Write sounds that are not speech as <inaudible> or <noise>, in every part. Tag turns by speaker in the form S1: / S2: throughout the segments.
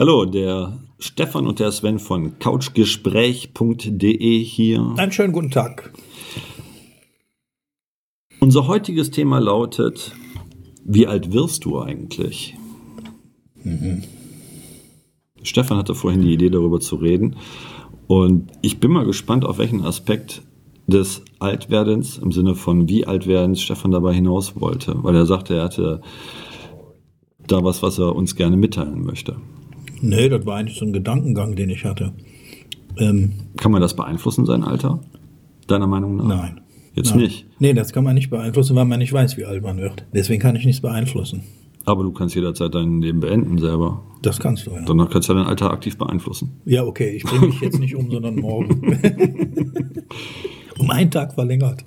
S1: Hallo, der Stefan und der Sven von couchgespräch.de hier.
S2: Einen schönen guten Tag.
S1: Unser heutiges Thema lautet, wie alt wirst du eigentlich? Mhm. Stefan hatte vorhin die Idee, darüber zu reden. Und ich bin mal gespannt, auf welchen Aspekt des Altwerdens im Sinne von wie alt werden Stefan dabei hinaus wollte, weil er sagte, er hatte da was, was er uns gerne mitteilen möchte.
S2: Nee, das war eigentlich so ein Gedankengang, den ich hatte.
S1: Ähm, kann man das beeinflussen, sein Alter? Deiner Meinung nach?
S2: Nein.
S1: Jetzt
S2: nein.
S1: nicht?
S2: Nee, das kann man nicht beeinflussen, weil man nicht weiß, wie alt man wird. Deswegen kann ich nichts beeinflussen.
S1: Aber du kannst jederzeit dein Leben beenden selber.
S2: Das kannst du, ja.
S1: Danach kannst du dein Alter aktiv beeinflussen.
S2: Ja, okay. Ich bringe mich jetzt nicht um, sondern morgen. <laughs> um einen Tag verlängert.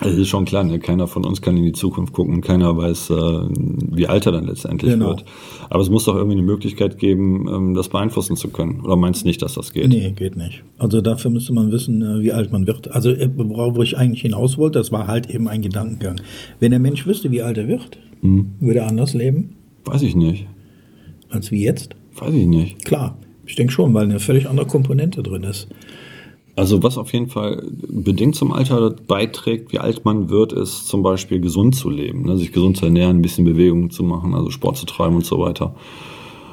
S1: Das ist schon klar, ne? keiner von uns kann in die Zukunft gucken, keiner weiß, äh, wie alt er dann letztendlich genau. wird. Aber es muss doch irgendwie eine Möglichkeit geben, ähm, das beeinflussen zu können. Oder meinst du nicht, dass das geht?
S2: Nee, geht nicht. Also dafür müsste man wissen, äh, wie alt man wird. Also äh, wo ich eigentlich hinaus wollte, das war halt eben ein Gedankengang. Wenn der Mensch wüsste, wie alt er wird, mhm. würde er anders leben?
S1: Weiß ich nicht.
S2: Als wie jetzt?
S1: Weiß ich nicht.
S2: Klar, ich denke schon, weil eine völlig andere Komponente drin ist.
S1: Also was auf jeden Fall bedingt zum Alter beiträgt, wie alt man wird, ist zum Beispiel gesund zu leben, ne? sich gesund zu ernähren, ein bisschen Bewegung zu machen, also Sport zu treiben und so weiter.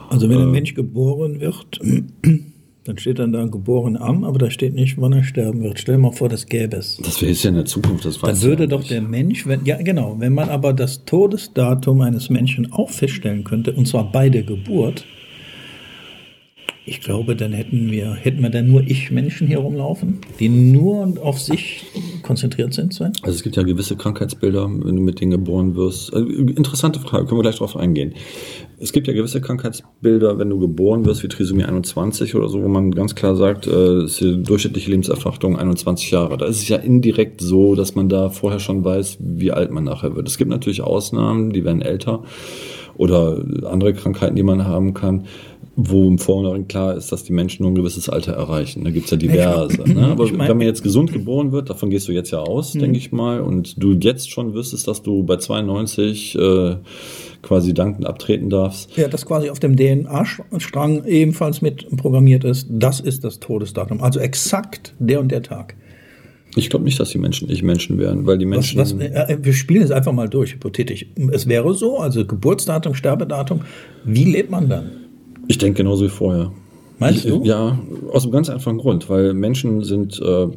S2: Also wenn äh, ein Mensch geboren wird, <clears throat> dann steht dann da geboren am, aber da steht nicht, wann er sterben wird. Stell dir mal vor, das gäbe es.
S1: Das wäre jetzt ja in der Zukunft, das
S2: weiß Dann würde ja doch der Mensch, wenn, ja genau, wenn man aber das Todesdatum eines Menschen auch feststellen könnte, und zwar bei der Geburt, ich glaube, dann hätten wir, hätten wir dann nur Ich-Menschen hier rumlaufen, die nur auf sich konzentriert sind, Sven?
S1: Also es gibt ja gewisse Krankheitsbilder, wenn du mit denen geboren wirst. Also, interessante Frage, können wir gleich drauf eingehen. Es gibt ja gewisse Krankheitsbilder, wenn du geboren wirst, wie Trisomie 21 oder so, wo man ganz klar sagt, äh, ist die durchschnittliche Lebenserwartung 21 Jahre. Da ist es ja indirekt so, dass man da vorher schon weiß, wie alt man nachher wird. Es gibt natürlich Ausnahmen, die werden älter oder andere Krankheiten, die man haben kann wo im Vorhinein klar ist, dass die Menschen nur ein gewisses Alter erreichen. Da gibt's ja diverse. Ich, ne? <laughs> Aber ich mein, wenn man jetzt gesund geboren wird, davon gehst du jetzt ja aus, mhm. denke ich mal, und du jetzt schon wüsstest, dass du bei 92 äh, quasi dankend abtreten darfst.
S2: Ja, das quasi auf dem DNA-Strang ebenfalls mit programmiert ist, das ist das Todesdatum. Also exakt der und der Tag.
S1: Ich glaube nicht, dass die Menschen nicht Menschen wären, weil die Menschen. Was, was,
S2: äh, wir spielen es einfach mal durch, hypothetisch. Es wäre so, also Geburtsdatum, Sterbedatum. Wie lebt man dann?
S1: Ich denke genauso wie vorher.
S2: Meinst du?
S1: Ja, aus einem ganz einfachen Grund, weil Menschen sind äh,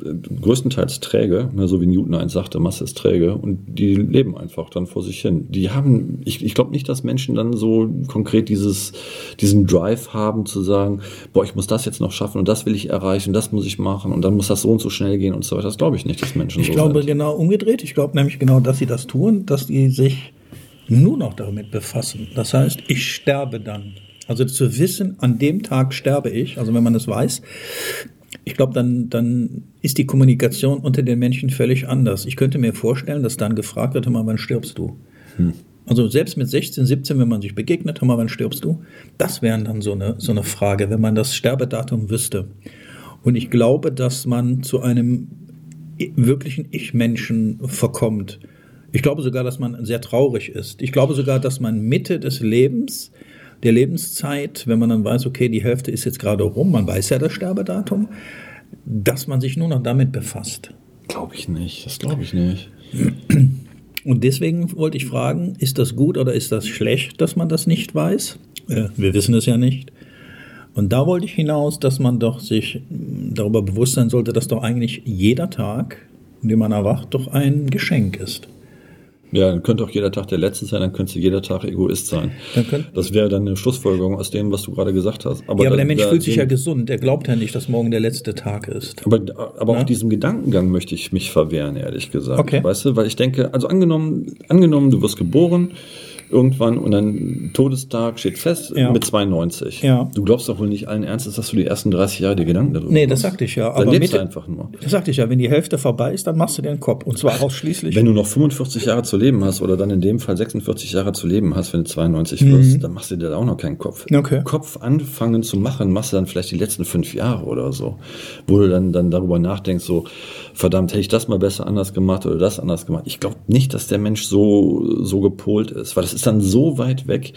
S1: größtenteils träge, ne, so wie Newton eins sagte, Masse ist träge und die leben einfach dann vor sich hin. Die haben, ich, ich glaube nicht, dass Menschen dann so konkret dieses, diesen Drive haben zu sagen, boah, ich muss das jetzt noch schaffen und das will ich erreichen, das muss ich machen und dann muss das so und so schnell gehen und so weiter. Das glaube ich nicht, dass Menschen
S2: ich
S1: so
S2: sind. Ich glaube genau umgedreht. Ich glaube nämlich genau, dass sie das tun, dass die sich nur noch damit befassen. Das heißt, ich sterbe dann. Also zu wissen, an dem Tag sterbe ich, also wenn man das weiß, ich glaube, dann, dann ist die Kommunikation unter den Menschen völlig anders. Ich könnte mir vorstellen, dass dann gefragt wird, immer, wann stirbst du? Hm. Also selbst mit 16, 17, wenn man sich begegnet, mal, wann stirbst du? Das wäre dann so eine, so eine Frage, wenn man das Sterbedatum wüsste. Und ich glaube, dass man zu einem wirklichen Ich-Menschen verkommt. Ich glaube sogar, dass man sehr traurig ist. Ich glaube sogar, dass man Mitte des Lebens der Lebenszeit, wenn man dann weiß, okay, die Hälfte ist jetzt gerade rum, man weiß ja das Sterbedatum, dass man sich nur noch damit befasst.
S1: Glaube ich nicht, das glaube ich nicht.
S2: Und deswegen wollte ich fragen, ist das gut oder ist das schlecht, dass man das nicht weiß? Äh, wir wissen es ja nicht. Und da wollte ich hinaus, dass man doch sich darüber bewusst sein sollte, dass doch eigentlich jeder Tag, in dem man erwacht, doch ein Geschenk ist.
S1: Ja, dann könnte auch jeder Tag der letzte sein, dann könntest du jeder Tag Egoist sein. das wäre dann eine Schlussfolgerung aus dem, was du gerade gesagt hast.
S2: Aber, ja, aber der Mensch fühlt sich ja gesund, der glaubt ja nicht, dass morgen der letzte Tag ist.
S1: Aber, aber auch diesem Gedankengang möchte ich mich verwehren, ehrlich gesagt.
S2: Okay.
S1: Weißt du, weil ich denke, also angenommen, angenommen, du wirst geboren, irgendwann und dann Todestag steht fest
S2: ja.
S1: mit 92.
S2: Ja.
S1: Du glaubst doch wohl nicht allen Ernstes, dass du die ersten 30 Jahre die Gedanken darüber
S2: Nee, das sagte ich ja.
S1: Dann aber lebst du einfach nur.
S2: Das sagte ich ja, wenn die Hälfte vorbei ist, dann machst du dir einen Kopf. Und zwar ausschließlich.
S1: Wenn du noch 45 Jahre zu leben hast oder dann in dem Fall 46 Jahre zu leben hast, wenn du 92 mhm. wirst, dann machst du dir da auch noch keinen Kopf.
S2: Okay.
S1: Kopf anfangen zu machen, machst du dann vielleicht die letzten fünf Jahre oder so. Wo du dann, dann darüber nachdenkst, so, verdammt, hätte ich das mal besser anders gemacht oder das anders gemacht. Ich glaube nicht, dass der Mensch so, so gepolt ist, weil das ist dann so weit weg.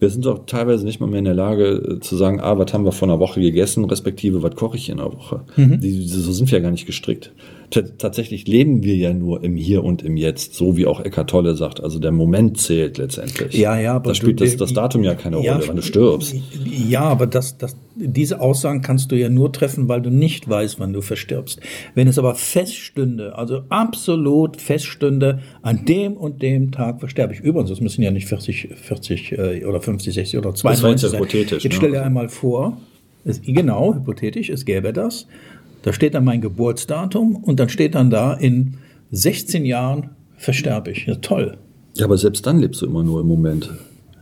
S1: Wir sind doch teilweise nicht mal mehr in der Lage äh, zu sagen, ah, was haben wir vor einer Woche gegessen, respektive, was koche ich in einer Woche.
S2: Mhm.
S1: Die, so sind wir ja gar nicht gestrickt. T tatsächlich leben wir ja nur im Hier und im Jetzt, so wie auch Eckart Tolle sagt. Also der Moment zählt letztendlich.
S2: Ja, ja, aber
S1: da spielt
S2: du-
S1: das, das Datum ja keine
S2: Ja,
S1: Rolle, wenn du stirbst.
S2: Ja, aber das, das, diese Aussagen kannst du ja nur treffen, weil du nicht weißt, wann du verstirbst. Wenn es aber feststünde, also absolut feststünde, an dem und dem Tag versterbe ich. Übrigens, das müssen ja nicht 40, 40 äh, oder 50, 60 oder 92
S1: war jetzt
S2: sein.
S1: hypothetisch,
S2: Jetzt
S1: ne?
S2: stell dir einmal vor, es, genau, hypothetisch, es gäbe das. Da steht dann mein Geburtsdatum und dann steht dann da, in 16 Jahren versterbe ich. Ja, toll.
S1: Ja, aber selbst dann lebst du immer nur im Moment.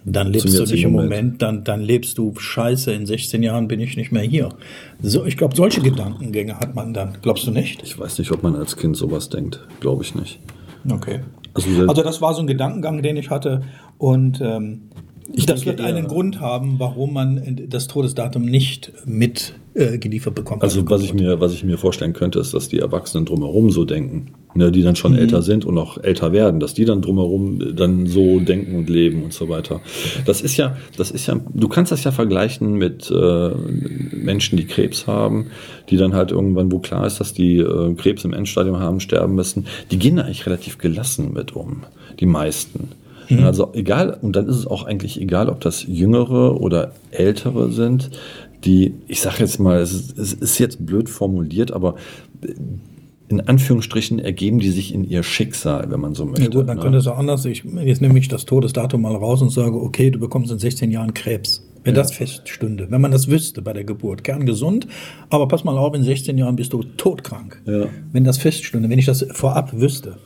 S2: Dann lebst du nicht im
S1: Moment.
S2: Moment, dann, dann lebst du scheiße, in 16 Jahren bin ich nicht mehr hier. So, ich glaube, solche Gedankengänge hat man dann. Glaubst du nicht?
S1: Ich weiß nicht, ob man als Kind sowas denkt. Glaube ich nicht.
S2: Okay.
S1: Also,
S2: Also das war so ein Gedankengang, den ich hatte. Und ähm, das
S1: denke
S2: wird einen Grund haben, warum man das Todesdatum nicht mit äh, geliefert bekommt.
S1: Also was ich mir, was ich mir vorstellen könnte, ist, dass die Erwachsenen drumherum so denken, ne, die dann
S2: Mhm.
S1: schon älter sind und auch älter werden, dass die dann drumherum dann so denken und leben und so weiter. Das ist ja, das ist ja, du kannst das ja vergleichen mit äh, Menschen, die Krebs haben, die dann halt irgendwann, wo klar ist, dass die äh, Krebs im Endstadium haben, sterben müssen. Die gehen da eigentlich relativ gelassen mit um, die meisten. Also egal, und dann ist es auch eigentlich egal, ob das Jüngere oder Ältere sind, die, ich sage jetzt mal, es ist, es ist jetzt blöd formuliert, aber in Anführungsstrichen ergeben die sich in ihr Schicksal, wenn man so möchte.
S2: Ja gut, dann
S1: ne?
S2: könnte es auch anders. Ich, jetzt nehme ich das Todesdatum mal raus und sage, okay, du bekommst in 16 Jahren Krebs. Wenn das feststünde, wenn man das wüsste bei der Geburt, kerngesund, aber pass mal auf, in 16 Jahren bist du todkrank.
S1: Ja.
S2: Wenn das feststünde, wenn ich das vorab wüsste,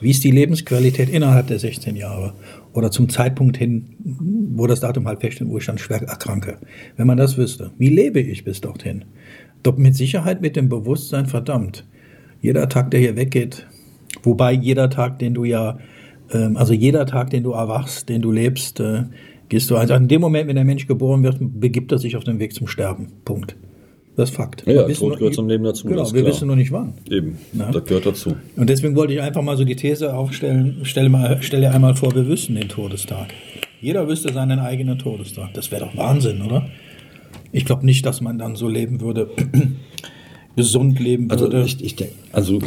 S2: wie ist die Lebensqualität innerhalb der 16 Jahre oder zum Zeitpunkt hin, wo das Datum halt feststeht, wo ich dann schwer erkranke. Wenn man das wüsste, wie lebe ich bis dorthin? Doch mit Sicherheit mit dem Bewusstsein, verdammt, jeder Tag, der hier weggeht, wobei jeder Tag, den du ja, ähm, also jeder Tag, den du erwachst, den du lebst, äh, gehst du, also in dem Moment, wenn der Mensch geboren wird, begibt er sich auf den Weg zum Sterben. Punkt. Das ist Fakt.
S1: Ja, Tod gehört zum Leben dazu,
S2: Genau, wir
S1: klar.
S2: wissen nur nicht wann.
S1: Eben,
S2: Ja.
S1: das gehört dazu.
S2: Und deswegen wollte ich einfach mal so die These aufstellen, stelle, mal, stelle einmal vor, wir wüssten den Todestag. Jeder wüsste seinen eigenen Todestag. Das wäre doch Wahnsinn, oder? Ich glaube nicht, dass man dann so leben würde, <clears throat> gesund leben
S1: Also
S2: würde,
S1: ich, ich, denk, also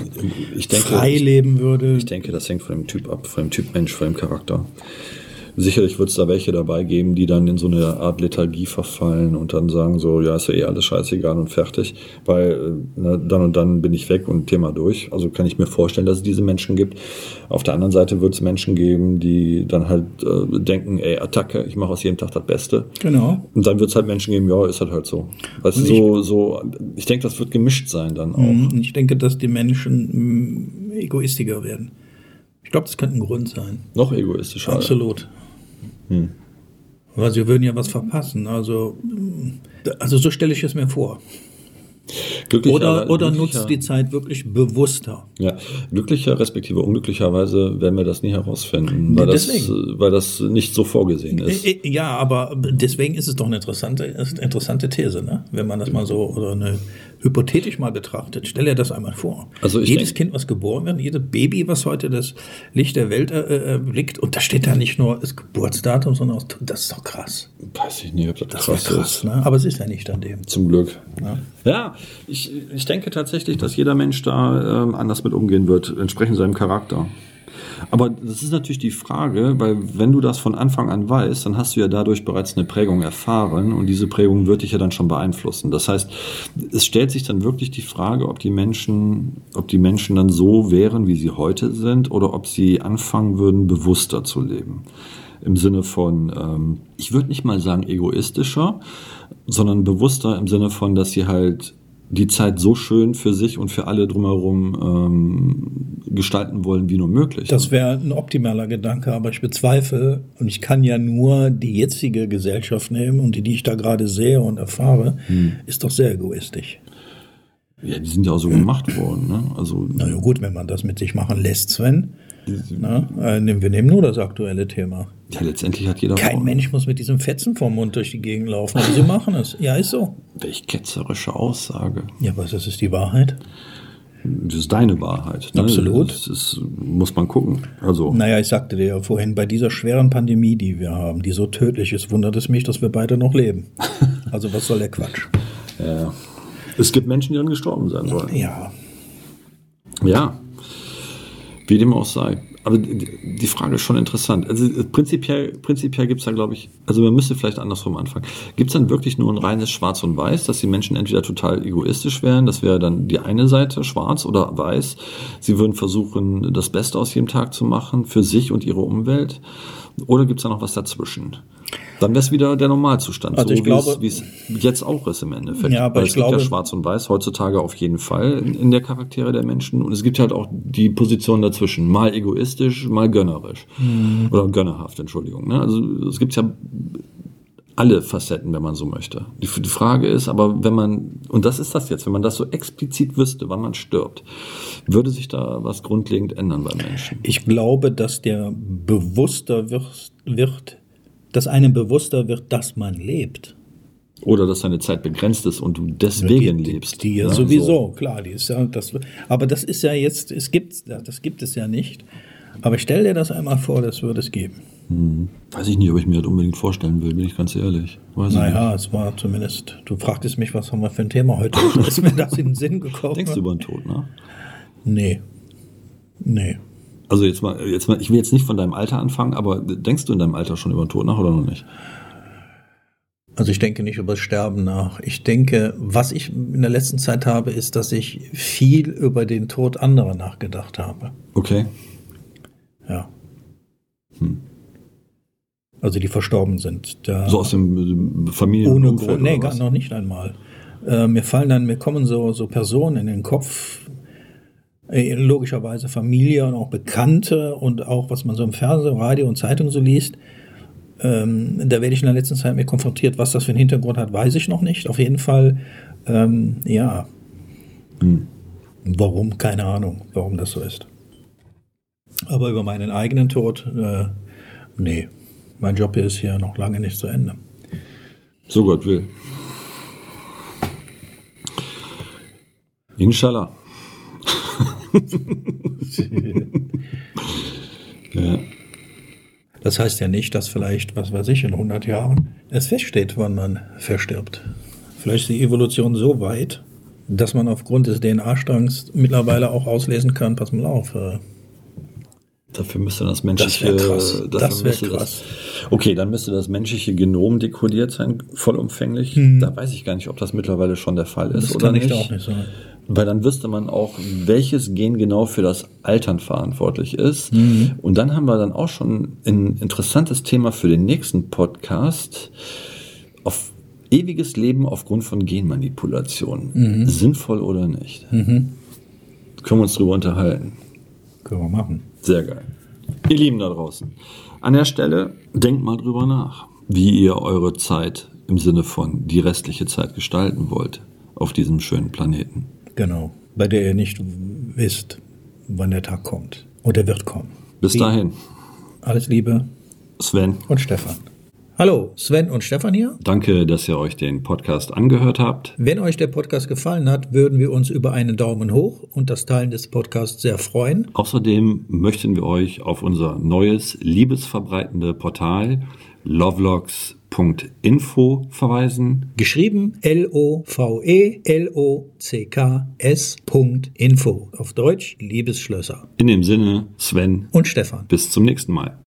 S1: ich denke,
S2: frei leben würde.
S1: ich denke, das hängt von dem Typ ab, von dem Typ Mensch, von dem Charakter. Sicherlich wird es da welche dabei geben, die dann in so eine Art Lethargie verfallen und dann sagen so, ja, ist ja eh alles scheißegal und fertig, weil äh, ne, dann und dann bin ich weg und Thema durch. Also kann ich mir vorstellen, dass es diese Menschen gibt. Auf der anderen Seite wird es Menschen geben, die dann halt äh, denken, ey, Attacke, ich mache aus jedem Tag das Beste.
S2: Genau.
S1: Und dann wird es halt Menschen geben, ja, ist halt halt so. Weißt du, so, so, ich denke, das wird gemischt sein dann auch.
S2: Und ich denke, dass die Menschen mh, egoistiger werden. Ich glaube, das könnte ein Grund sein.
S1: Noch egoistischer.
S2: Absolut.
S1: Hm.
S2: Weil sie würden ja was verpassen. Also, mh, also so stelle ich es mir vor.
S1: Glücklicher,
S2: Oder, oder
S1: glücklicher-
S2: nutzt die Zeit wirklich bewusster.
S1: Ja, glücklicher respektive unglücklicherweise werden wir das nie herausfinden, weil, das, weil das nicht so vorgesehen ist.
S2: Ja, aber deswegen ist es doch eine interessante, eine interessante These, ne? wenn man das mal so oder eine hypothetisch mal betrachtet. Stell dir das einmal vor.
S1: Also
S2: jedes Kind, was geboren wird, jedes Baby, was heute das Licht der Welt äh, äh, blickt, und da steht da nicht nur das Geburtsdatum, sondern auch, das ist doch krass.
S1: Weiß ich nicht, ob das,
S2: Das
S1: krass,
S2: krass,
S1: ist.
S2: ne? aber es ist ja nicht an dem.
S1: Zum Glück.
S2: Ja.
S1: Ja, ich, ich denke tatsächlich, dass jeder Mensch da ähm, anders mit umgehen wird, entsprechend seinem Charakter. Aber das ist natürlich die Frage, weil wenn du das von Anfang an weißt, dann hast du ja dadurch bereits eine Prägung erfahren und diese Prägung wird dich ja dann schon beeinflussen. Das heißt, es stellt sich dann wirklich die Frage, ob die Menschen, ob die Menschen dann so wären, wie sie heute sind, oder ob sie anfangen würden, bewusster zu leben. Im Sinne von, ähm, ich würde nicht mal sagen egoistischer, sondern bewusster im Sinne von, dass sie halt die Zeit so schön für sich und für alle drumherum ähm, gestalten wollen, wie nur möglich.
S2: Das wäre ein optimaler Gedanke, aber ich bezweifle, und ich kann ja nur die jetzige Gesellschaft nehmen und die, die ich da gerade sehe und erfahre,
S1: Hm.
S2: ist doch sehr egoistisch.
S1: Ja, die sind ja auch so gemacht worden. Ne? Also
S2: Na ja, gut, wenn man das mit sich machen lässt, Sven. Na, äh, nehmen- wir nehmen nur das aktuelle Thema.
S1: ja, letztendlich hat jeder
S2: Kein
S1: vor-
S2: Mensch muss mit diesem Fetzen vom Mund durch die Gegend laufen, aber sie machen es. Ja, ist so.
S1: Welch ketzerische Aussage.
S2: Ja, was das ist die Wahrheit?
S1: Das ist deine Wahrheit. Ne?
S2: Absolut.
S1: Das ist, muss man gucken. Also.
S2: Naja, ich sagte dir ja vorhin, bei dieser schweren Pandemie, die wir haben, die so tödlich ist, wundert es mich, dass wir beide noch leben. <laughs> Also was soll der Quatsch?
S1: Ja. Es gibt Menschen, die dann gestorben sein sollen.
S2: Ja.
S1: Ja. Wie dem auch sei. Aber die Frage ist schon interessant. Also prinzipiell, prinzipiell gibt es da, glaube ich, also man müsste vielleicht andersrum anfangen. Gibt es dann wirklich nur ein reines Schwarz und Weiß, dass die Menschen entweder total egoistisch wären, das wäre dann die eine Seite, schwarz oder weiß. Sie würden versuchen, das Beste aus jedem Tag zu machen, für sich und ihre Umwelt. Oder gibt es da noch was dazwischen? Dann wäre es wieder der Normalzustand,
S2: also
S1: so wie es jetzt auch ist im Endeffekt.
S2: Ja, aber
S1: Weil
S2: ich
S1: es gibt
S2: glaube-
S1: ja Schwarz und Weiß heutzutage auf jeden Fall in, in der Charaktere der Menschen. Und es gibt halt auch die Position dazwischen. Mal egoistisch, mal gönnerisch.
S2: Mhm.
S1: Oder gönnerhaft, Entschuldigung. Ne? Also es gibt ja alle Facetten, wenn man so möchte. Die, die Frage ist aber, wenn man, und das ist das jetzt, wenn man das so explizit wüsste, wann man stirbt, würde sich da was grundlegend ändern beim Menschen?
S2: Ich glaube, dass der bewusster wird, wird, dass einem bewusster wird, dass man lebt.
S1: Oder dass deine Zeit begrenzt ist und du deswegen
S2: die,
S1: lebst.
S2: Die ja sowieso,
S1: So.
S2: klar, die ist ja das. Aber das ist ja jetzt, es gibt, das gibt es ja nicht. Aber stell dir das einmal vor, das würde es geben.
S1: Weiß ich nicht, ob ich mir das unbedingt vorstellen will, bin ich ganz ehrlich. Weiß.
S2: Naja, es war zumindest, du fragtest mich, was haben wir für ein Thema heute? <laughs> ist mir das in den Sinn gekommen?
S1: Denkst du über den Tod, ne?
S2: Nee. Nee.
S1: Also jetzt mal, jetzt mal, ich will jetzt nicht von deinem Alter anfangen, aber denkst du in deinem Alter schon über den Tod nach oder noch nicht?
S2: Also ich denke nicht über das Sterben nach. Ich denke, was ich in der letzten Zeit habe, ist, dass ich viel über den Tod anderer nachgedacht habe.
S1: Okay.
S2: Ja. Also die verstorben sind. Da
S1: So aus dem äh, Familien-
S2: ohne Grund. Nee, gar noch nicht einmal. Äh, mir fallen dann, mir kommen so, so Personen in den Kopf, äh, logischerweise Familie und auch Bekannte und auch, was man so im Fernsehen, Radio und Zeitung so liest. Ähm, da werde ich in der letzten Zeit mit konfrontiert. Was das für einen Hintergrund hat, weiß ich noch nicht. Auf jeden Fall, ähm, ja. Warum? Keine Ahnung, warum das so ist. Aber über meinen eigenen Tod, äh, nee. Mein Job hier ist hier noch lange nicht zu Ende.
S1: So Gott will. Inshallah. <laughs> ja.
S2: Das heißt ja nicht, dass vielleicht, was weiß ich, in 100 Jahren es feststeht, wann man verstirbt. Vielleicht ist die Evolution so weit, dass man aufgrund des DNA-Strangs mittlerweile auch auslesen kann, pass mal auf.
S1: Dafür müsste das menschliche.
S2: Das krass.
S1: dafür
S2: Das
S1: müsste
S2: krass.
S1: okay, dann müsste das menschliche Genom dekodiert sein, vollumfänglich. Da weiß ich gar nicht, ob das mittlerweile schon der Fall ist
S2: Mhm. das
S1: oder
S2: kann ich
S1: nicht.
S2: da auch nicht sagen.
S1: Weil dann wüsste man auch, welches Gen genau für das Altern verantwortlich ist.
S2: Mhm.
S1: Und dann haben wir dann auch schon ein interessantes Thema für den nächsten Podcast. Auf ewiges Leben aufgrund von Genmanipulation.
S2: Mhm.
S1: Sinnvoll oder nicht? Können wir uns drüber unterhalten.
S2: Können wir machen.
S1: Sehr geil. Ihr Lieben da draußen, an der Stelle denkt mal drüber nach, wie ihr eure Zeit im Sinne von die restliche Zeit gestalten wollt auf diesem schönen Planeten.
S2: Genau. Bei der ihr nicht wisst, wann der Tag kommt. Und er wird kommen.
S1: Bis dahin,
S2: Alles Liebe
S1: Sven,
S2: und Stefan. Hallo, Sven und Stefan hier.
S1: danke, dass ihr euch den Podcast angehört habt.
S2: Wenn euch der Podcast gefallen hat, würden wir uns über einen Daumen hoch und das Teilen des Podcasts sehr freuen.
S1: Außerdem möchten wir euch auf unser neues liebesverbreitende Portal lovelogs.info verweisen.
S2: Geschrieben L-O-V-E-L-O-C-K-S.info. Auf Deutsch Liebesschlösser.
S1: In dem Sinne, Sven,
S2: Und Stefan.
S1: bis zum nächsten Mal.